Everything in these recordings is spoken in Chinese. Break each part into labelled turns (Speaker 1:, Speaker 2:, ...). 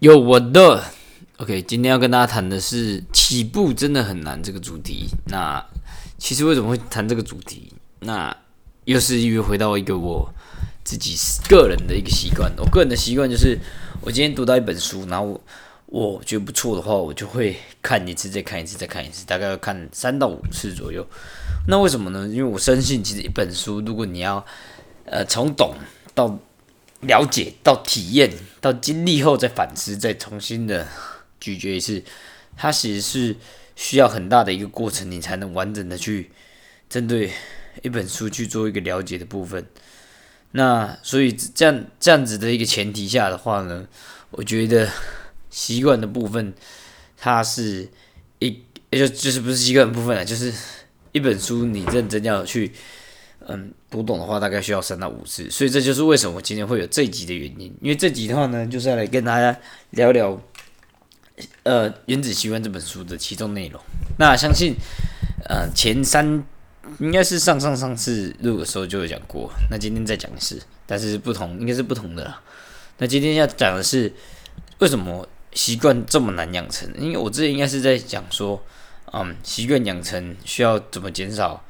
Speaker 1: 有我的，OK，今天要跟大家谈的是起步真的很难这个主题。那其实为什么会谈这个主题？那又是因为回到一个我自己个人的一个习惯。我个人的习惯就是，我今天读到一本书，然后我觉得不错的话，我就会看一次，再看一次，再看一次，大概要看三到五次左右。那为什么呢？因为我深信，其实一本书，如果你要呃从懂到了解，到体验，到经历后再反思，再重新的咀嚼一次，它其实是需要很大的一个过程，你才能完整的去针对。一本书去做一个了解的部分，那所以这样这样子的一个前提下的话呢，我觉得习惯的部分，它是一就就是不是习惯的部分啊，就是一本书你认真要去嗯读懂的话，大概需要三到五次，所以这就是为什么今天会有这集的原因，因为这集的话呢，就是要来跟大家聊聊呃《原子习惯》这本书的其中内容。那相信呃前三。应该是上上上次录的时候就有讲过，那今天再讲一次，但是不同，应该是不同的啦。那今天要讲的是为什么习惯这么难养成？因为我之前应该是在讲说，嗯，习惯养成需要怎么减少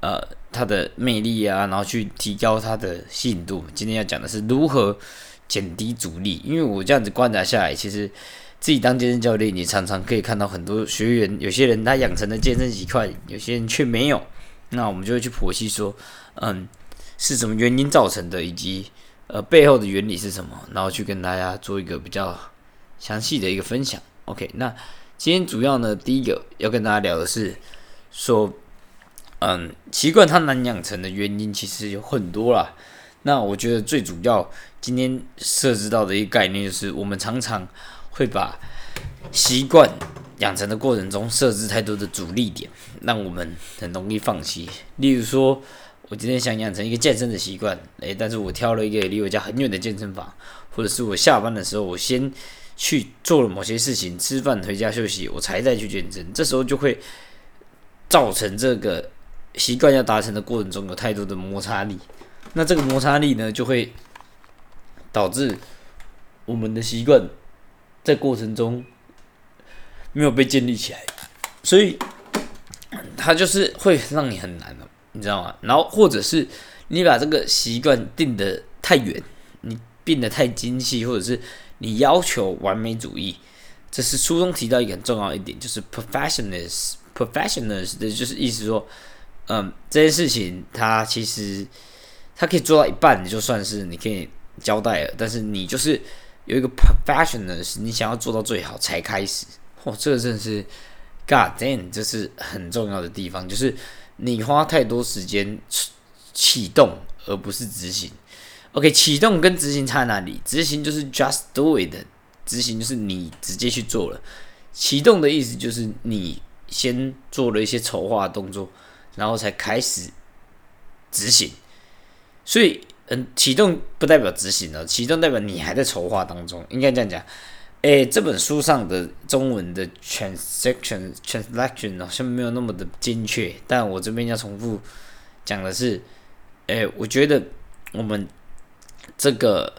Speaker 1: 呃它的魅力啊，然后去提高它的吸引度。今天要讲的是如何减低阻力，因为我这样子观察下来，其实自己当健身教练，你常常可以看到很多学员，有些人他养成的健身习惯，有些人却没有。那我们就会去剖析说，嗯，是什么原因造成的，以及呃背后的原理是什么，然后去跟大家做一个比较详细的一个分享。OK，那今天主要呢，第一个要跟大家聊的是说，嗯，习惯它难养成的原因其实有很多啦。那我觉得最主要今天涉及到的一个概念就是，我们常常会把习惯。养成的过程中设置太多的阻力点，让我们很容易放弃。例如说，我今天想养成一个健身的习惯，诶，但是我挑了一个离我家很远的健身房，或者是我下班的时候，我先去做了某些事情，吃饭回家休息，我才再去健身。这时候就会造成这个习惯要达成的过程中有太多的摩擦力。那这个摩擦力呢，就会导致我们的习惯在过程中。没有被建立起来，所以它就是会让你很难的，你知道吗？然后或者是你把这个习惯定得太远，你变得太精细，或者是你要求完美主义，这是书中提到一个很重要一点，就是 professionals，professionals 的就是意思说，嗯，这件事情它其实它可以做到一半，你就算是你可以交代了，但是你就是有一个 professionals，你想要做到最好才开始。哦，这个真的是，God damn，这是很重要的地方，就是你花太多时间启动，而不是执行。OK，启动跟执行差哪里？执行就是 just do it，执行就是你直接去做了。启动的意思就是你先做了一些筹划动作，然后才开始执行。所以，嗯，启动不代表执行了，启动代表你还在筹划当中，应该这样讲。诶，这本书上的中文的 transaction transaction 好像没有那么的精确，但我这边要重复讲的是，诶，我觉得我们这个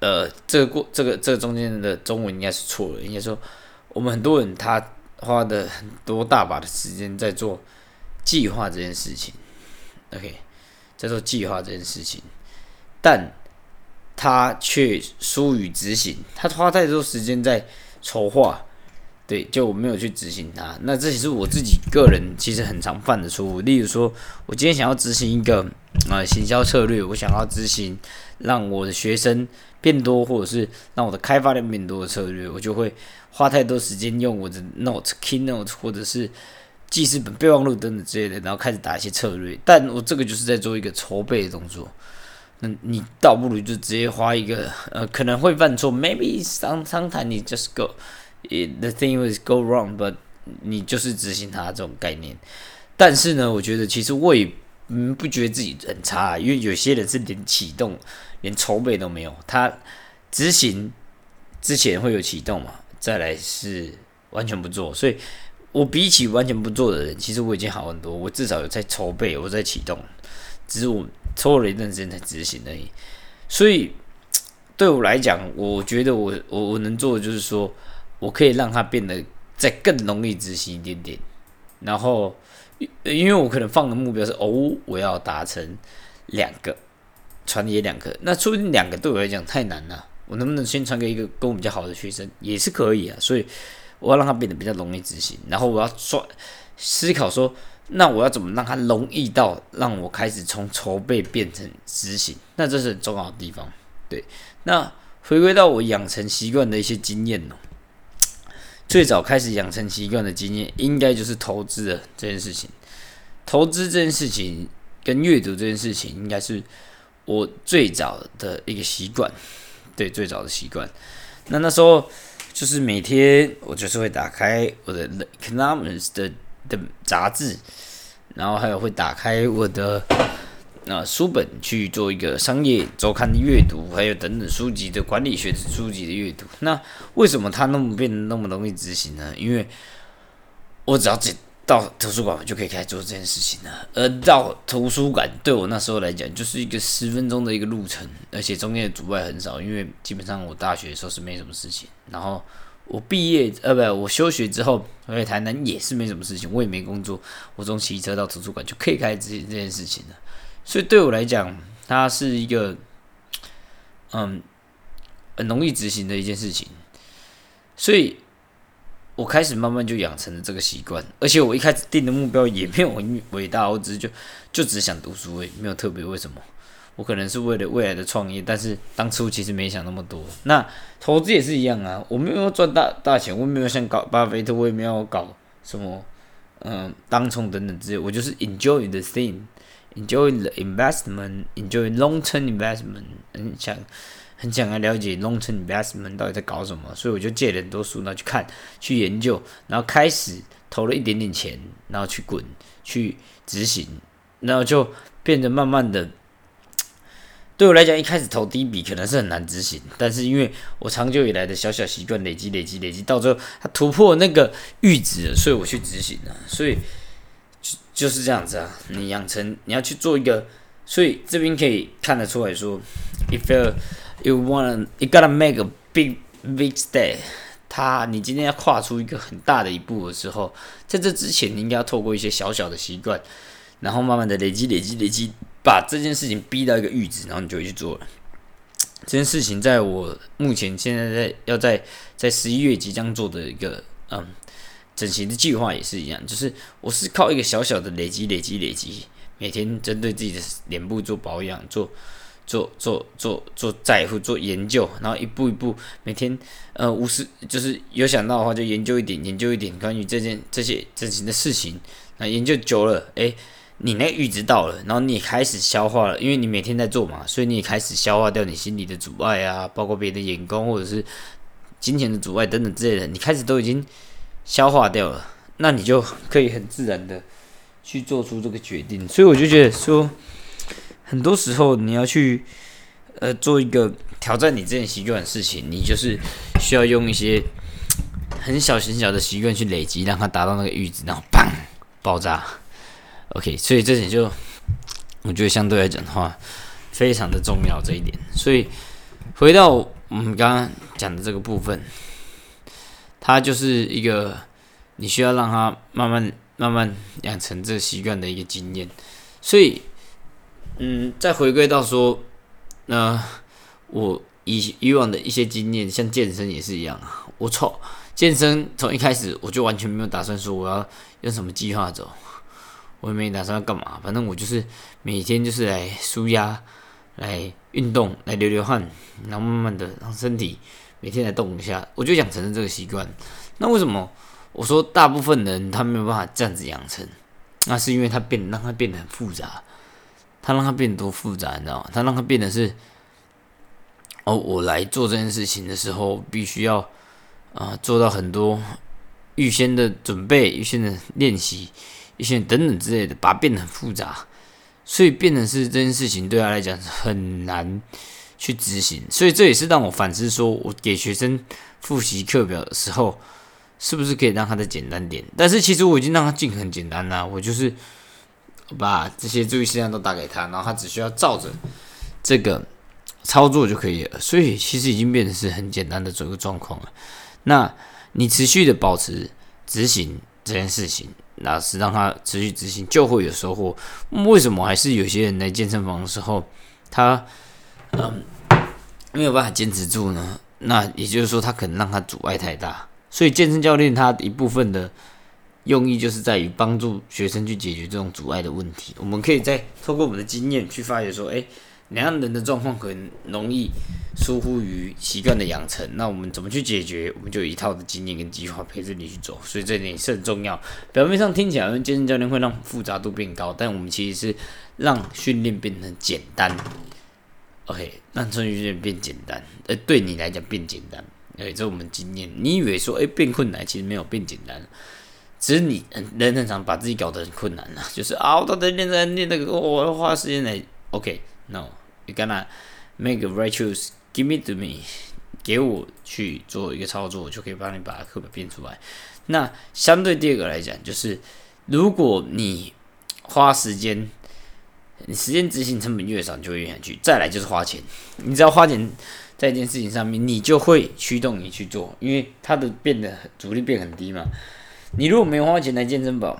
Speaker 1: 呃，这个过这个这个中间的中文应该是错了，应该说我们很多人他花的很多大把的时间在做计划这件事情，OK，在做计划这件事情，但。他却疏于执行，他花太多时间在筹划，对，就我没有去执行它。那这也是我自己个人其实很常犯的错误。例如说，我今天想要执行一个啊行销策略，我想要执行让我的学生变多，或者是让我的开发量变多的策略，我就会花太多时间用我的 Note、Keynote 或者是记事本、备忘录等等之类的，然后开始打一些策略。但我这个就是在做一个筹备的动作。那你倒不如就直接花一个呃，可能会犯错，maybe some sometimes 你 just go，the thing was go wrong，but 你就是执行它这种概念。但是呢，我觉得其实我也嗯不觉得自己很差，因为有些人是连启动、连筹备都没有，他执行之前会有启动嘛，再来是完全不做。所以我比起完全不做的人，其实我已经好很多，我至少有在筹备，我在启动，只是我。抽了一段时间才执行而已，所以对我来讲，我觉得我我我能做的就是说，我可以让它变得再更容易执行一点点。然后，因为我可能放的目标是哦，我要达成两个传也两个，那说不定两个对我来讲太难了。我能不能先传给一个跟我比较好的学生也是可以啊。所以我要让它变得比较容易执行。然后我要说思考说，那我要怎么让它容易到让我开始从筹备变成执行？那这是很重要的地方。对，那回归到我养成习惯的一些经验呢？最早开始养成习惯的经验，应该就是投资的这件事情。投资这件事情跟阅读这件事情，应该是我最早的一个习惯，对，最早的习惯。那那时候就是每天我就是会打开我的《Economics》的的杂志，然后还有会打开我的。那书本去做一个商业周刊的阅读，还有等等书籍的管理学书籍的阅读。那为什么它那么变得那么容易执行呢？因为我只要到图书馆，我就可以开始做这件事情了。而到图书馆对我那时候来讲，就是一个十分钟的一个路程，而且中间的阻碍很少，因为基本上我大学的时候是没什么事情。然后我毕业呃不，我休学之后回台南也是没什么事情，我也没工作，我从骑车到图书馆就可以开始这这件事情了。所以对我来讲，它是一个，嗯，很容易执行的一件事情。所以我开始慢慢就养成了这个习惯，而且我一开始定的目标也没有很伟大，我只是就就只想读书，也没有特别为什么。我可能是为了未来的创业，但是当初其实没想那么多。那投资也是一样啊，我没有赚大大钱，我没有像搞巴菲特，我也没有搞什么嗯当冲等等之类，我就是 enjoy the thing。enjoy the investment, enjoy long term investment，很想很想要了解 long term investment 到底在搞什么，所以我就借了很多书，然后去看、去研究，然后开始投了一点点钱，然后去滚、去执行，然后就变得慢慢的，对我来讲，一开始投第一笔可能是很难执行，但是因为我长久以来的小小习惯累积、累积、累积，到最后它突破那个阈值，所以我去执行了，所以。就是这样子啊，你养成你要去做一个，所以这边可以看得出来说，if you want you gotta make a big big step，他你今天要跨出一个很大的一步的时候，在这之前你应该要透过一些小小的习惯，然后慢慢的累积累积累积，把这件事情逼到一个阈值，然后你就会去做了。这件事情在我目前现在在要在在十一月即将做的一个嗯。整形的计划也是一样，就是我是靠一个小小的累积、累积、累积，每天针对自己的脸部做保养、做、做、做、做、做在乎、做研究，然后一步一步，每天呃无视，就是有想到的话就研究一点、研究一点关于这件这些整形的事情。那研究久了，诶，你那阈值到了，然后你也开始消化了，因为你每天在做嘛，所以你也开始消化掉你心里的阻碍啊，包括别的眼光或者是金钱的阻碍等等之类的，你开始都已经。消化掉了，那你就可以很自然的去做出这个决定。所以我就觉得说，很多时候你要去呃做一个挑战你这件习惯的事情，你就是需要用一些很小很小的习惯去累积，让它达到那个阈值，然后砰爆炸。OK，所以这点就我觉得相对来讲的话，非常的重要这一点。所以回到我们刚刚讲的这个部分。它就是一个你需要让它慢慢慢慢养成这习惯的一个经验，所以，嗯，再回归到说，那我以以往的一些经验，像健身也是一样啊。我操，健身从一开始我就完全没有打算说我要用什么计划走，我也没打算要干嘛，反正我就是每天就是来舒压、来运动、来流流汗，然后慢慢的让身体。每天来动一下，我就养成了这个习惯。那为什么我说大部分人他没有办法这样子养成？那是因为他变，让他变得很复杂。他让他变得多复杂，你知道吗？他让他变得是，哦，我来做这件事情的时候，必须要啊做到很多预先的准备、预先的练习、预先等等之类的，把它变得很复杂，所以变得是这件事情对他来讲很难。去执行，所以这也是让我反思：说我给学生复习课表的时候，是不是可以让他再简单点？但是其实我已经让他进很简单啦，我就是把这些注意事项都打给他，然后他只需要照着这个操作就可以了。所以其实已经变成是很简单的这个状况了。那你持续的保持执行这件事情，那是让他持续执行就会有收获。为什么还是有些人来健身房的时候，他嗯没有办法坚持住呢？那也就是说，他可能让他阻碍太大。所以健身教练他一部分的用意就是在于帮助学生去解决这种阻碍的问题。我们可以再透过我们的经验去发觉说，哎。哪样人的状况很容易疏忽于习惯的养成，那我们怎么去解决？我们就有一套的经验跟计划陪着你去走，所以这点是很重要。表面上听起来，健身教练会让复杂度变高，但我们其实是让训练变得简单。OK，让训练变简单，呃，对你来讲变简单。哎，这我们经验。你以为说，哎，变困难，其实没有变简单，只是你人很常把自己搞得很困难啊，就是啊，我到底练这练那个，我要花时间来。OK。No, you gonna make a right choice. Give me to me，给我去做一个操作，我就可以帮你把课本变出来。那相对第二个来讲，就是如果你花时间，你时间执行成本越少，你就会越想去。再来就是花钱，你只要花钱在一件事情上面，你就会驱动你去做，因为它的变得阻力变很低嘛。你如果没花钱来健身房，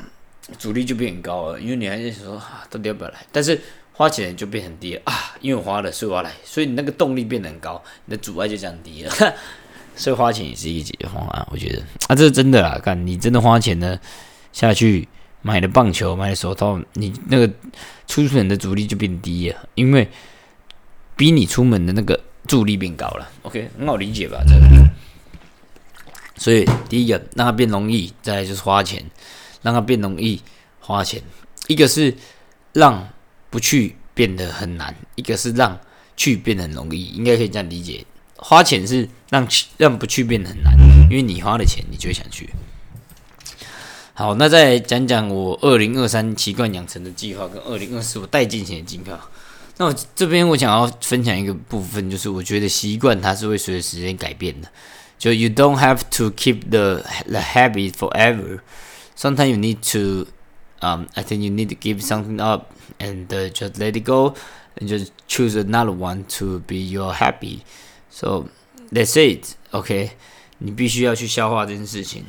Speaker 1: 阻力就变很高了，因为你还是说啊，到底要不要来？但是花钱就变很低了啊，因为我花了，所以我来，所以你那个动力变得很高，你的阻碍就降低了，所以花钱也是一个解决方案，我觉得啊，这是真的啦，看你真的花钱呢下去买了棒球，买手套，你那个出门的阻力就变低了，因为逼你出门的那个助力变高了，OK，很好理解吧？这个，所以第一个让它变容易，再来就是花钱，让它变容易花钱，一个是让。不去变得很难，一个是让去变得很容易，应该可以这样理解。花钱是让去让不去变得很难，因为你花了钱，你就会想去。好，那再讲讲我二零二三习惯养成的计划跟二零二四我带进行的计划。那我这边我想要分享一个部分，就是我觉得习惯它是会随着时间改变的。就 you don't have to keep the the habit forever. Sometimes you need to um, I think you need to give something up and uh, just let it go and just choose another one to be your happy. So that's it. OK，你必须要去消化这件事情，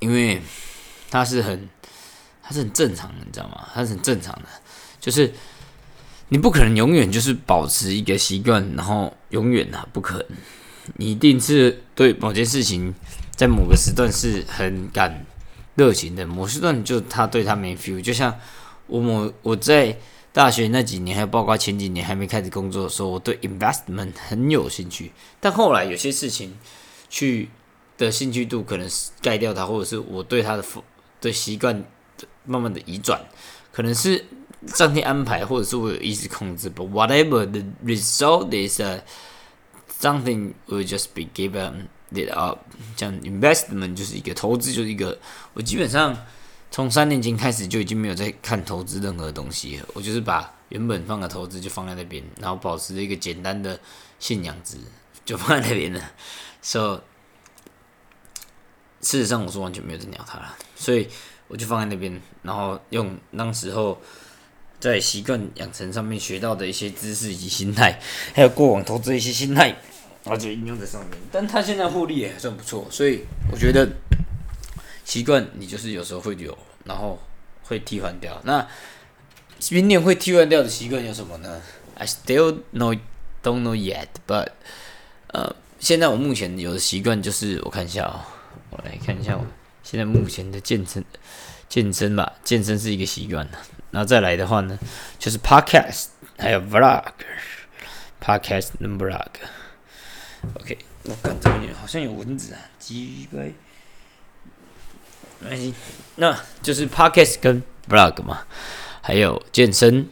Speaker 1: 因为它是很，它是很正常的，你知道吗？它是很正常的，就是你不可能永远就是保持一个习惯，然后永远啊，不可能。 你一定是对某件事情在某个时段是很感。热情的某时段，就他对他没 feel，就像我某我在大学那几年，还有包括前几年还没开始工作的时候，我对 investment 很有兴趣，但后来有些事情去的兴趣度可能是盖掉它，或者是我对他的的习惯慢慢的移转，可能是上天安排，或者是我有意识控制，but whatever the result is something will just be given。it up，像 investment 就是一个投资，就是一个。我基本上从三年前开始就已经没有在看投资任何东西了。我就是把原本放的投资就放在那边，然后保持一个简单的信仰值，就放在那边了。So，事实上我是完全没有在鸟它了，所以我就放在那边，然后用那时候在习惯养成上面学到的一些知识以及心态，还有过往投资一些心态。而且应用在上面，但他现在获利也还算不错，所以我觉得习惯你就是有时候会有，然后会替换掉。那明年会替换掉的习惯有什么呢？I still know don't know yet, but 呃，现在我目前有的习惯就是我看一下哦，我来看一下我现在目前的健身健身吧，健身是一个习惯的。然后再来的话呢，就是 podcast 还有 vlog，podcast 跟 vlog。OK，我看这边好像有蚊子啊，鸡掰。没关系，那就是 Podcast 跟 vlog 嘛，还有健身、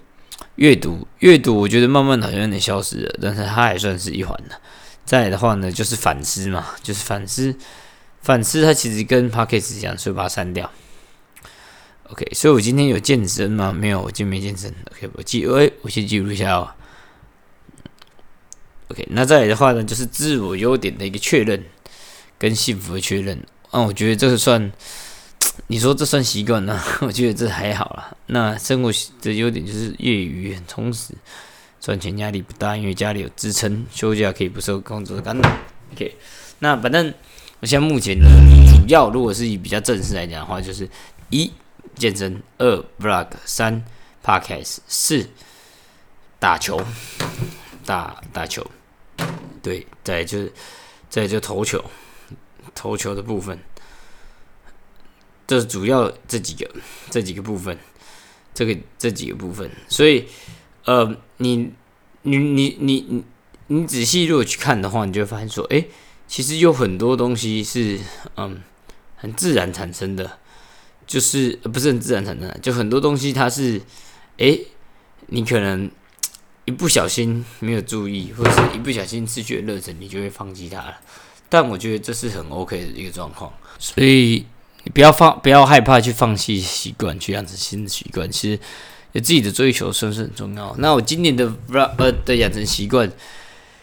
Speaker 1: 阅读。阅读我觉得慢慢好像有点消失了，但是它还算是一环的。再来的话呢，就是反思嘛，就是反思，反思它其实跟 Podcast 一样，所以把它删掉。OK，所以我今天有健身吗？没有，我今天没健身。OK，我记，哎，我先记录一下哦。OK，那再来的话呢，就是自我优点的一个确认跟幸福的确认。啊，我觉得这个算，你说这算习惯呢？我觉得这还好啦。那生活的优点就是业余很充实，赚钱压力不大，因为家里有支撑，休假可以不受工作的干扰。OK，那反正我现在目前呢主要，如果是以比较正式来讲的话，就是一健身，二 vlog，三 podcast，四打球，打打球，对，再就是再就投球，投球的部分。这是主要这几个这几个部分，这个这几个部分，所以呃，你你你你你你仔细如果去看的话，你就会发现说，哎，其实有很多东西是嗯很自然产生的，就是不是很自然产生的，就很多东西它是哎，你可能一不小心没有注意，或者是一不小心失去了热忱，你就会放弃它了。但我觉得这是很 OK 的一个状况，所以。你不要放，不要害怕去放弃习惯，去养成新的习惯。其实有自己的追求，算是很重要。那我今年的 vlog 呃的养成习惯，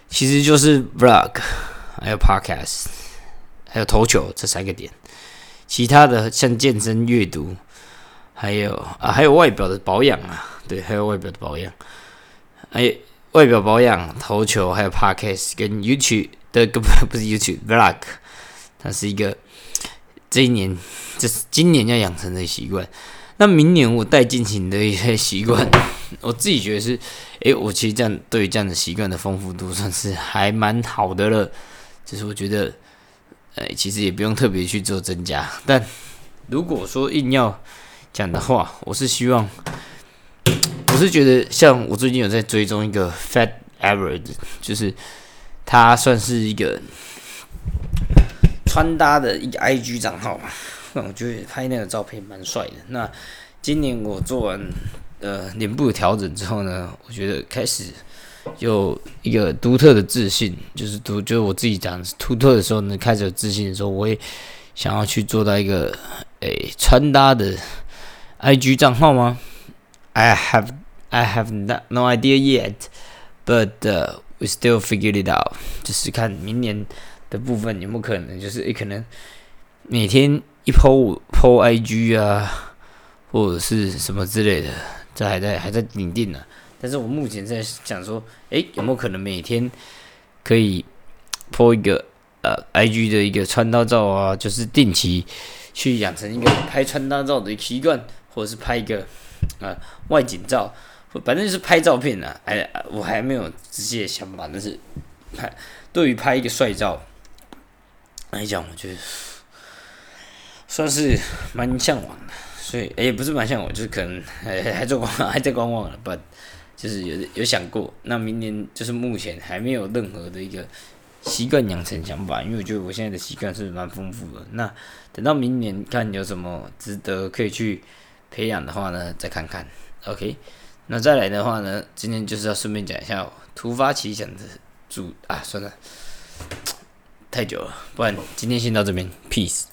Speaker 1: 其实就是 vlog，还有 podcast，还有投球这三个点。其他的像健身、阅读，还有啊，还有外表的保养啊，对，还有外表的保养。还有，外表保养、投球，还有 podcast 跟 YouTube 的，不不是 YouTube vlog，它是一个。这一年，这是今年要养成的习惯。那明年我带进行的一些习惯，我自己觉得是，诶，我其实这样对于这样的习惯的丰富度算是还蛮好的了。就是我觉得，诶，其实也不用特别去做增加。但如果说硬要讲的话，我是希望，我是觉得像我最近有在追踪一个 Fat Average，就是它算是一个。穿搭的一个 IG 账号嘛，那我觉得拍那个照片蛮帅的。那今年我做完呃脸部调整之后呢，我觉得开始有一个独特的自信，就是独就是我自己讲独特的时候呢，开始有自信的时候，我也想要去做到一个诶穿搭的 IG 账号吗？I have I have no idea yet, but we still figure it out。就是看明年。的部分有没有可能，就是诶，可能每天一 po po IG 啊，或者是什么之类的，这还在还在拟定呢。但是我目前在想说，诶，有没有可能每天可以拍一个呃 IG 的一个穿搭照啊？就是定期去养成一个拍穿搭照的习惯，或者是拍一个啊外景照，反正就是拍照片啊。哎，我还没有直接想法，但是拍对于拍一个帅照。来讲，我觉得算是蛮向往的，所以也不是蛮向往，就是可能还还在观还在观望了，不，就是有有想过。那明年就是目前还没有任何的一个习惯养成想法，因为我觉得我现在的习惯是蛮丰富的。那等到明年看有什么值得可以去培养的话呢，再看看。OK，那再来的话呢，今天就是要顺便讲一下突发奇想的主啊，算了。太久了，不然今天先到这边，peace。